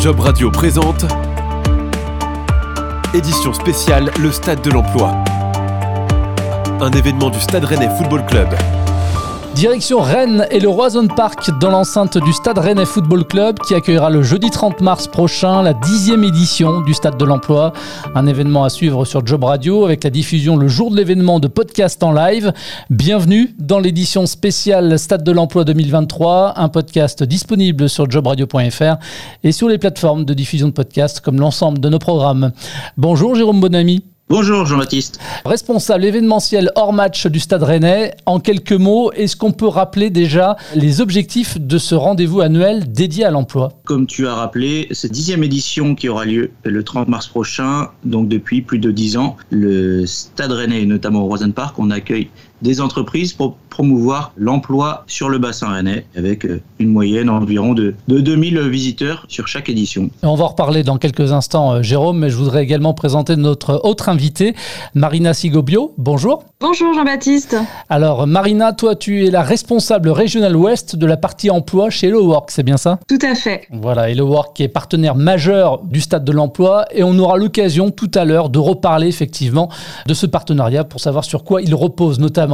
Job Radio présente Édition spéciale Le Stade de l'Emploi. Un événement du Stade Rennais Football Club. Direction Rennes et le Roison Park dans l'enceinte du Stade Rennais Football Club qui accueillera le jeudi 30 mars prochain la dixième édition du Stade de l'Emploi. Un événement à suivre sur Job Radio avec la diffusion le jour de l'événement de podcast en live. Bienvenue dans l'édition spéciale Stade de l'Emploi 2023, un podcast disponible sur jobradio.fr et sur les plateformes de diffusion de podcasts comme l'ensemble de nos programmes. Bonjour Jérôme Bonamy. Bonjour Jean-Baptiste. Responsable événementiel hors match du Stade Rennais, en quelques mots, est-ce qu'on peut rappeler déjà les objectifs de ce rendez-vous annuel dédié à l'emploi? Comme tu as rappelé, cette dixième édition qui aura lieu le 30 mars prochain, donc depuis plus de dix ans, le Stade Rennais et notamment au Rosen Park, on accueille des entreprises pour promouvoir l'emploi sur le bassin rennais avec euh, une moyenne environ de, de 2000 visiteurs sur chaque édition. On va en reparler dans quelques instants, euh, Jérôme, mais je voudrais également présenter notre autre invitée, Marina Sigobio. Bonjour. Bonjour Jean-Baptiste. Alors Marina, toi tu es la responsable régionale ouest de la partie emploi chez Hello Work, c'est bien ça? Tout à fait. Voilà, Hello Work qui est partenaire majeur du Stade de l'Emploi et on aura l'occasion tout à l'heure de reparler effectivement de ce partenariat pour savoir sur quoi il repose notamment.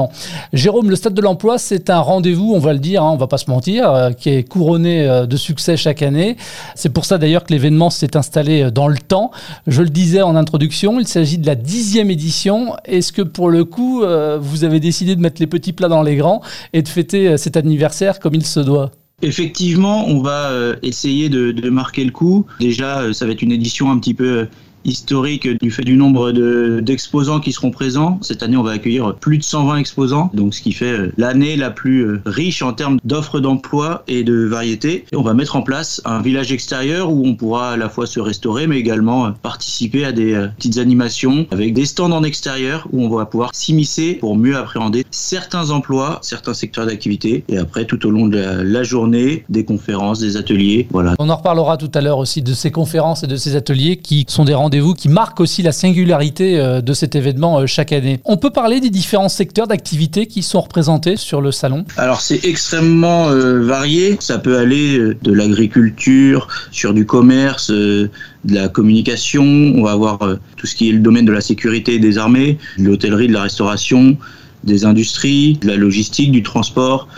Jérôme, le Stade de l'Emploi, c'est un rendez-vous, on va le dire, hein, on va pas se mentir, euh, qui est couronné euh, de succès chaque année. C'est pour ça d'ailleurs que l'événement s'est installé euh, dans le temps. Je le disais en introduction, il s'agit de la dixième édition. Est-ce que pour le coup, vous avez décidé de mettre les petits plats dans les grands et de fêter cet anniversaire comme il se doit? Effectivement, on va essayer de, de, marquer le coup. Déjà, ça va être une édition un petit peu historique du fait du nombre d'exposants qui seront présents. Cette année, on va accueillir plus de 120 exposants, donc ce qui fait euh, l'année la plus euh, riche en termes d'offres d'emploi et de variété. on va mettre en place un village extérieur où on pourra à la fois se restaurer, mais également euh, participer à des petites animations avec des stands en extérieur où on va pouvoir s'immiscer pour mieux appréhender certains emplois, certains secteurs d'activité. Et après, tout au long de la journée, des conférences, des ateliers. Voilà. On en reparlera tout à l'heure aussi de ces conférences et de ces ateliers qui sont des rendez-vous vous qui marque aussi la singularité euh, de cet événement euh, chaque année. On peut parler des différents secteurs d'activité qui sont représentés sur le salon? Alors c'est extrêmement euh, varié. Ça peut aller de l'agriculture, sur du commerce, de la communication. On va avoir tout ce qui est le domaine de la sécurité des armées, de l'hôtellerie, de la restauration, des industries, de la logistique, du transport,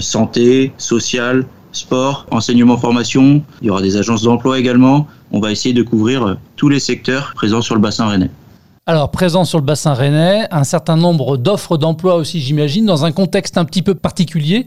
santé, social, sport, enseignement, formation. Il y aura des agences d'emploi également. On va essayer de couvrir euh, tous les secteurs présents sur le bassin rennais. Alors, présent sur le bassin rennais, un certain nombre d'offres d'emploi aussi, j'imagine, dans un contexte un petit peu particulier,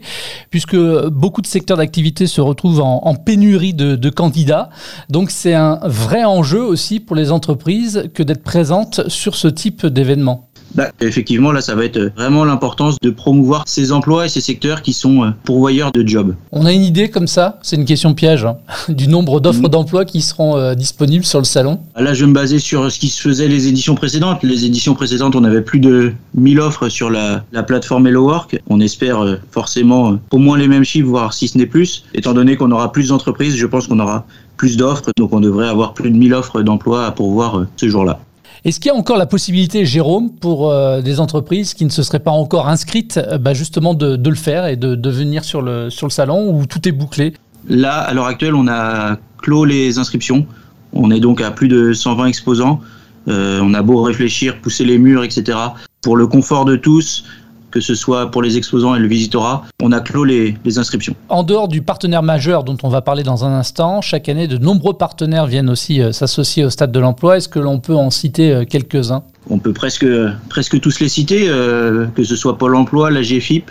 puisque beaucoup de secteurs d'activité se retrouvent en, pénurie de, de, candidats. Donc, c'est un vrai enjeu aussi pour les entreprises que d'être présentes sur ce type d'événement. Bah, effectivement, là, ça va être vraiment l'importance de promouvoir ces emplois et ces secteurs qui sont euh, pourvoyeurs de jobs. On a une idée comme ça, c'est une question piège, hein, du nombre d'offres mmh. d'emploi qui seront euh, disponibles sur le salon ah, Là, je vais me baser sur ce qui se faisait les éditions précédentes. Les éditions précédentes, on avait plus de 1000 offres sur la, la plateforme Hello Work. On espère euh, forcément au moins les mêmes chiffres, voire si ce n'est plus. Étant donné qu'on aura plus d'entreprises, je pense qu'on aura plus d'offres, donc on devrait avoir plus de 1000 offres d'emploi à pourvoir ce jour-là. Est-ce qu'il y a encore la possibilité, Jérôme, pour euh, des entreprises qui ne se seraient pas encore inscrites, euh, bah, justement de, le faire et de, venir sur le, salon où tout est bouclé? Là, à l'heure actuelle, on a clos les inscriptions. On est donc à plus de 120 exposants. Euh, on a beau réfléchir, pousser les murs, etc. Pour le confort de tous, que ce soit pour les exposants et le visitorat, on a clos les, inscriptions. En dehors du partenaire majeur dont on va parler dans un instant, chaque année, de nombreux partenaires viennent aussi euh, s'associer au stade de l'emploi. Est-ce que l'on peut en citer euh, quelques-uns? On peut presque, presque tous les citer, euh, que ce soit Pôle emploi, la GFIP,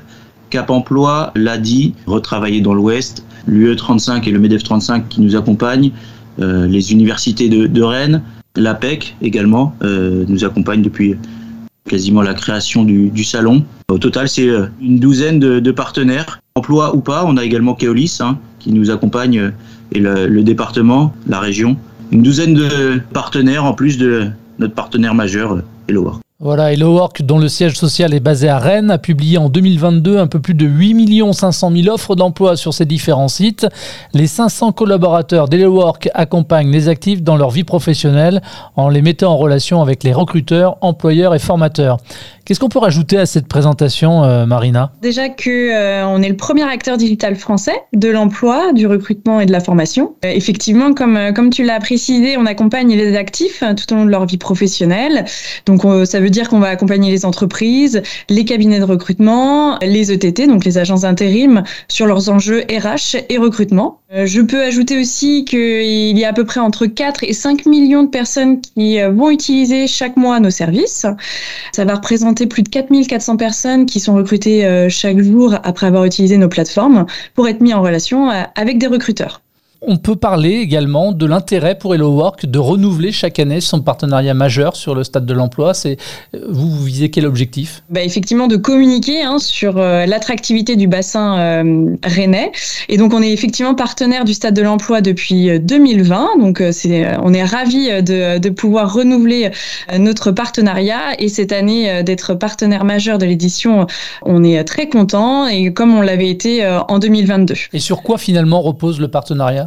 Cap Emploi, l'ADI, Retravailler dans l'Ouest, l'UE35 et le MEDEF 35 qui nous accompagnent, les universités de, de Rennes, l'APEC également nous accompagne depuis quasiment la création du, salon. Au total, c'est euh, une douzaine de, partenaires, emploi ou pas. On a également Keolis hein, qui nous accompagne euh, et le, département, la région. Une douzaine de partenaires en plus de notre partenaire majeur, Hello Voilà, Hello Work, dont le siège social est basé à Rennes, a publié en 2022 un peu plus de 8 500 000 offres d'emploi sur ses différents sites. Les 500 collaborateurs d'Hello Work accompagnent les actifs dans leur vie professionnelle en les mettant en relation avec les recruteurs, employeurs et formateurs. Qu'est-ce qu'on peut rajouter à cette présentation, euh, Marina? Déjà que euh, on est le premier acteur digital français de l'emploi, du recrutement et de la formation. Euh, effectivement, comme comme tu l'as précisé, on accompagne les actifs tout au long de leur vie professionnelle. Donc ça veut dire qu'on va accompagner les entreprises, les cabinets de recrutement, les ETT, donc les agences d'intérim, sur leurs enjeux RH et recrutement. je peux ajouter aussi qu'il y a à peu près entre 4 et 5 millions de personnes qui vont utiliser chaque mois nos services. Ça va représenter plus de 4400 personnes qui sont recrutées euh, chaque jour après avoir utilisé nos plateformes pour être mis en relation euh, avec des recruteurs. On peut parler également de l'intérêt pour Hello Work de renouveler chaque année son partenariat majeur sur le stade de l'emploi. C'est vous, vous visez quel objectif? Bah Effectivement, de communiquer hein, sur euh, l'attractivité du bassin euh, rennais. Et donc, on est effectivement partenaire du stade de l'emploi depuis 2020. Euh, donc, c'est, on est ravis de, de, pouvoir renouveler notre partenariat. Et cette année, d'être partenaire majeur de l'édition, on est très content. Et comme on l'avait été en 2022. Et sur quoi finalement repose le partenariat?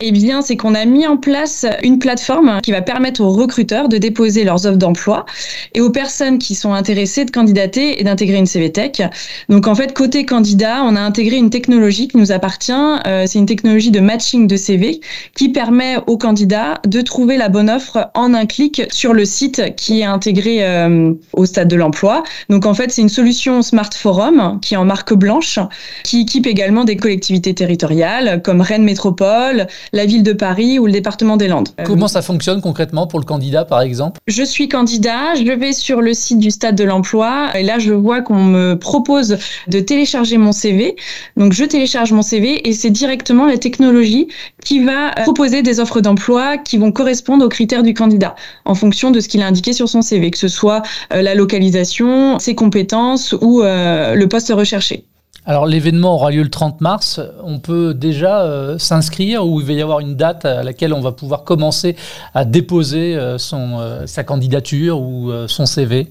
eh bien, c'est qu'on a mis en place une plateforme qui va permettre aux recruteurs de déposer leurs offres d'emploi et aux personnes qui sont intéressées de candidater et d'intégrer une CVTech. Donc, en fait, côté candidat, on a intégré une technologie qui nous appartient. Euh, c'est une technologie de matching de CV qui permet aux candidats de trouver la bonne offre en un clic sur le site qui est intégré euh, au stade de l'emploi. Donc, en fait, c'est une solution Smart Forum qui est en marque blanche, qui équipe également des collectivités territoriales comme Rennes Métropole, la ville de Paris ou le département des Landes. Comment ça fonctionne concrètement pour le candidat, par exemple? Je suis candidat, je vais sur le site du stade de l'emploi et là, je vois qu'on me propose de télécharger mon CV. Donc, je télécharge mon CV et c'est directement la technologie qui va euh, proposer des offres d'emploi qui vont correspondre aux critères du candidat en fonction de ce qu'il a indiqué sur son CV, que ce soit euh, la localisation, ses compétences ou euh, le poste recherché. Alors l'événement aura lieu le 30 mars. On peut déjà euh, s'inscrire ou il va y avoir une date à laquelle on va pouvoir commencer à déposer euh, son, euh, sa candidature ou son CV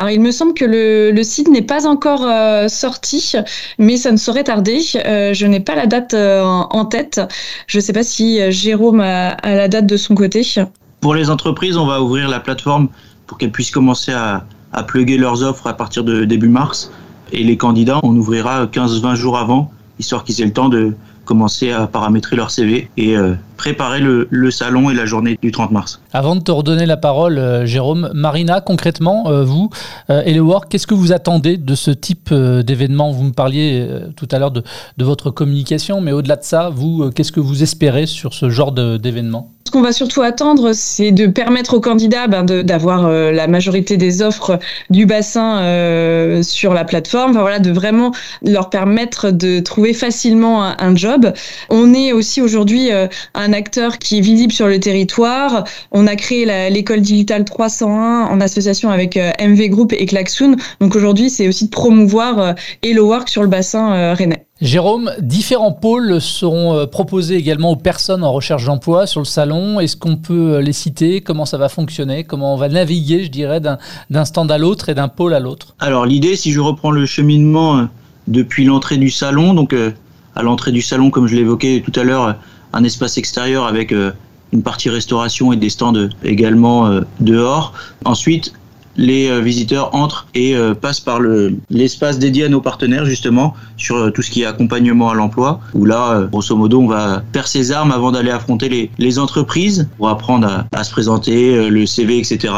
alors, il me semble que le, site n'est pas encore sorti, mais ça ne saurait tarder. je n'ai pas la date en tête. Je ne sais pas si Jérôme a, la date de son côté. Pour les entreprises, on va ouvrir la plateforme pour qu'elles puissent commencer à, à plugger leurs offres à partir de début mars. Et les candidats, on ouvrira 15-20 jours avant, histoire qu'ils aient le temps de commencer à paramétrer leur CV et euh, préparer le, salon et la journée du 30 mars. Avant de te redonner la parole, euh, Jérôme, Marina, concrètement, euh, vous, et qu'est-ce que vous attendez de ce type d'événement? Vous me parliez tout à l'heure de, de, votre communication, mais au-delà de ça, vous, qu'est-ce que vous espérez sur ce genre d'événement? Ce qu'on va surtout attendre, c'est de permettre aux candidats ben, d'avoir euh, la majorité des offres du bassin euh, sur la plateforme, enfin, voilà, de vraiment leur permettre de trouver facilement un, job. On est aussi aujourd'hui euh, un acteur qui est visible sur le territoire. On a créé l'école digitale 301 en association avec MV Group et Klaxoon. Donc aujourd'hui, c'est aussi de promouvoir Hello Work sur le bassin rennais. Jérôme, différents pôles seront euh, proposés également aux personnes en recherche d'emploi sur le salon. Est-ce qu'on peut euh, les citer? Comment ça va fonctionner? Comment on va naviguer, je dirais, d'un stand à l'autre et d'un pôle à l'autre? Alors l'idée, si je reprends le cheminement euh, depuis l'entrée du salon, donc à l'entrée du salon, comme je l'évoquais tout à l'heure, un espace extérieur avec une partie restauration et des stands également dehors. Ensuite, les euh, visiteurs entrent et euh, passent par l'espace dédié à nos partenaires justement sur euh, tout ce qui est accompagnement à l'emploi où là grosso modo on va faire ses armes avant d'aller affronter les, entreprises pour apprendre à, se présenter le CV etc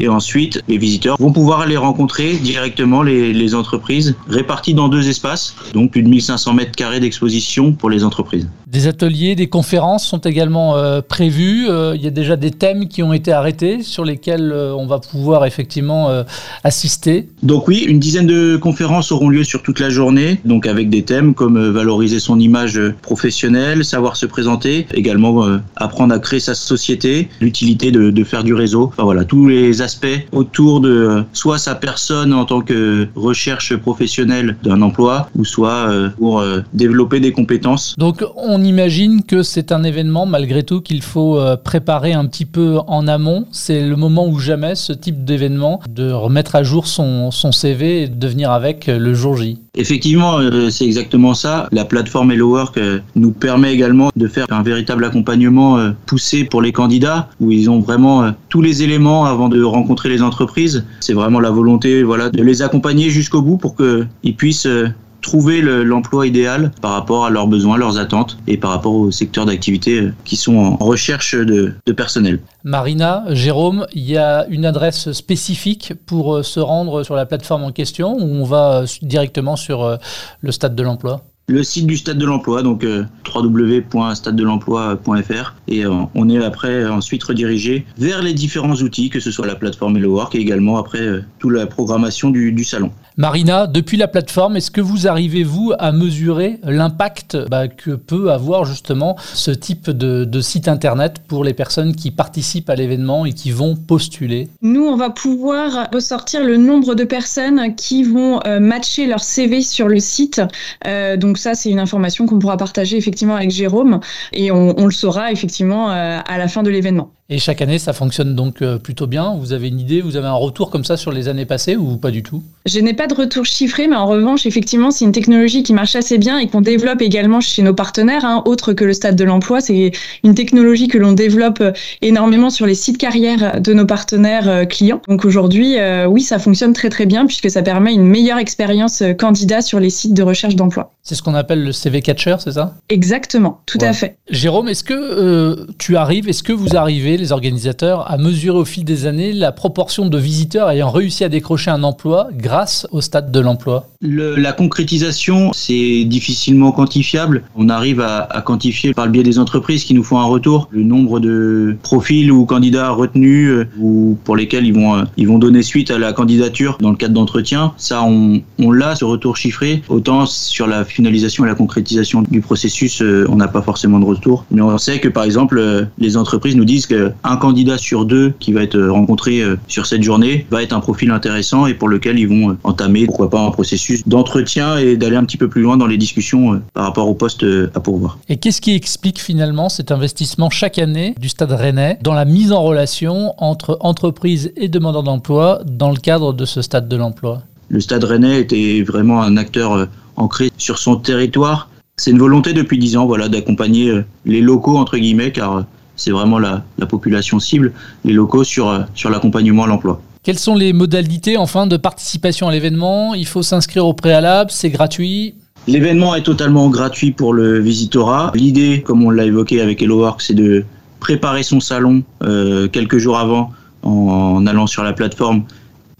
et ensuite, les visiteurs vont pouvoir aller rencontrer directement les, entreprises réparties dans deux espaces, donc plus de 1500 mètres carrés d'exposition pour les entreprises. Des ateliers, des conférences sont également euh, prévus. Euh, il y a déjà des thèmes qui ont été arrêtés sur lesquels euh, on va pouvoir effectivement assister. Donc oui, une dizaine de conférences auront lieu sur toute la journée, donc avec des thèmes comme valoriser son image professionnelle, savoir se présenter, également apprendre à créer sa société, l'utilité de, de, faire du réseau. Enfin voilà, tous les aspects aspects autour de soit sa personne en tant que recherche professionnelle d'un emploi, ou soit pour développer des compétences. Donc on imagine que c'est un événement malgré tout qu'il faut préparer un petit peu en amont. C'est le moment ou jamais ce type d'événement de remettre à jour son, son CV et de venir avec le jour J. Effectivement, c'est exactement ça. La plateforme Hello Work nous permet également de faire un véritable accompagnement euh, poussé pour les candidats où ils ont vraiment euh, tous les éléments avant de rencontrer les entreprises. C'est vraiment la volonté voilà, de les accompagner jusqu'au bout pour qu'ils puissent euh, trouver l'emploi idéal par rapport à leurs besoins, leurs attentes et par rapport aux secteurs d'activité qui sont en recherche de, de, personnel. Marina, Jérôme, il y a une adresse spécifique pour se rendre sur la plateforme en question ou on va directement sur le stade de l'emploi? Le site du Stade de l'Emploi, donc euh, www.stadedelemploi.fr. Et euh, on est après ensuite redirigé vers les différents outils, que ce soit la plateforme Hello Work et également après euh, toute la programmation du salon. Marina, depuis la plateforme, est-ce que vous arrivez, vous, à mesurer l'impact bah, que peut avoir justement ce type de, site internet pour les personnes qui participent à l'événement et qui vont postuler? Nous, on va pouvoir ressortir le nombre de personnes qui vont euh, matcher leur CV sur le site. Euh, donc ça, c'est une information qu'on pourra partager effectivement avec Jérôme et on, le saura effectivement euh, à la fin de l'événement. Et chaque année, ça fonctionne donc euh, plutôt bien. Vous avez une idée, vous avez un retour comme ça sur les années passées ou pas du tout? Je n'ai pas de retour chiffré, mais en revanche, effectivement, c'est une technologie qui marche assez bien et qu'on développe également chez nos partenaires, hein, autre que le stade de l'emploi. C'est une technologie que l'on développe euh, énormément sur les sites carrières de nos partenaires euh, clients. Donc aujourd'hui, oui, ça fonctionne très très bien puisque ça permet une meilleure expérience candidat sur les sites de recherche d'emploi. C'est ce qu'on appelle le CV Catcher, c'est ça? Exactement, tout à fait. Jérôme, est-ce que tu arrives, est-ce que vous arrivez les organisateurs à mesurer au fil des années la proportion de visiteurs ayant réussi à décrocher un emploi grâce au stade de l'emploi? La concrétisation, c'est difficilement quantifiable. On arrive à, quantifier par le biais des entreprises qui nous font un retour le nombre de profils ou candidats retenus euh, ou pour lesquels ils vont, euh, ils vont donner suite à la candidature dans le cadre d'entretien. Ça, on, l'a, ce retour chiffré. Autant sur la finalisation et la concrétisation du processus, euh, on n'a pas forcément de retour. Mais on sait que par exemple, les entreprises nous disent que un candidat sur deux qui va être rencontré sur cette journée va être un profil intéressant et pour lequel ils vont entamer, pourquoi pas, un processus d'entretien et d'aller un petit peu plus loin dans les discussions par rapport au poste à pourvoir. Et qu'est-ce qui explique finalement cet investissement chaque année du Stade Rennais dans la mise en relation entre entreprises et demandeurs d'emploi dans le cadre de ce Stade de l'emploi? Le Stade Rennais était vraiment un acteur ancré sur son territoire. C'est une volonté depuis dix ans voilà, d'accompagner les locaux, entre guillemets, car c'est vraiment la, population cible, les locaux sur, euh, sur l'accompagnement à l'emploi. Quelles sont les modalités enfin de participation à l'événement? Il faut s'inscrire au préalable, c'est gratuit? L'événement est totalement gratuit pour le visitorat. L'idée, comme on l'a évoqué avec Hello Work, c'est de préparer son salon euh, quelques jours avant en, allant sur la plateforme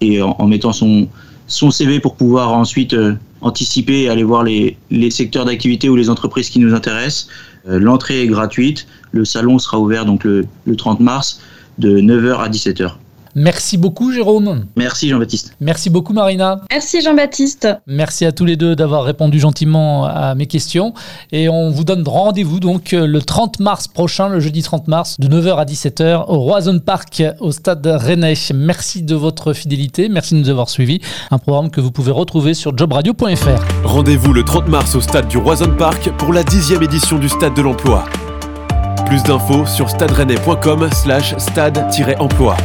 et en, mettant son, CV pour pouvoir ensuite euh, anticiper et aller voir les, secteurs d'activité ou les entreprises qui nous intéressent. L'entrée est gratuite. Le salon sera ouvert donc le, 30 mars de 9h à 17h. Merci beaucoup Jérôme. Merci Jean-Baptiste. Merci beaucoup Marina. Merci Jean-Baptiste. Merci à tous les deux d'avoir répondu gentiment à mes questions. Et on vous donne rendez-vous donc le 30 mars prochain, le jeudi 30 mars, de 9h à 17h au Roison Park au stade Rennais. Merci de votre fidélité, merci de nous avoir suivis. Un programme que vous pouvez retrouver sur jobradio.fr. Rendez-vous le 30 mars au stade du Roison Park pour la dixième édition du Stade de l'Emploi. Plus d'infos sur stade slash stade-emploi.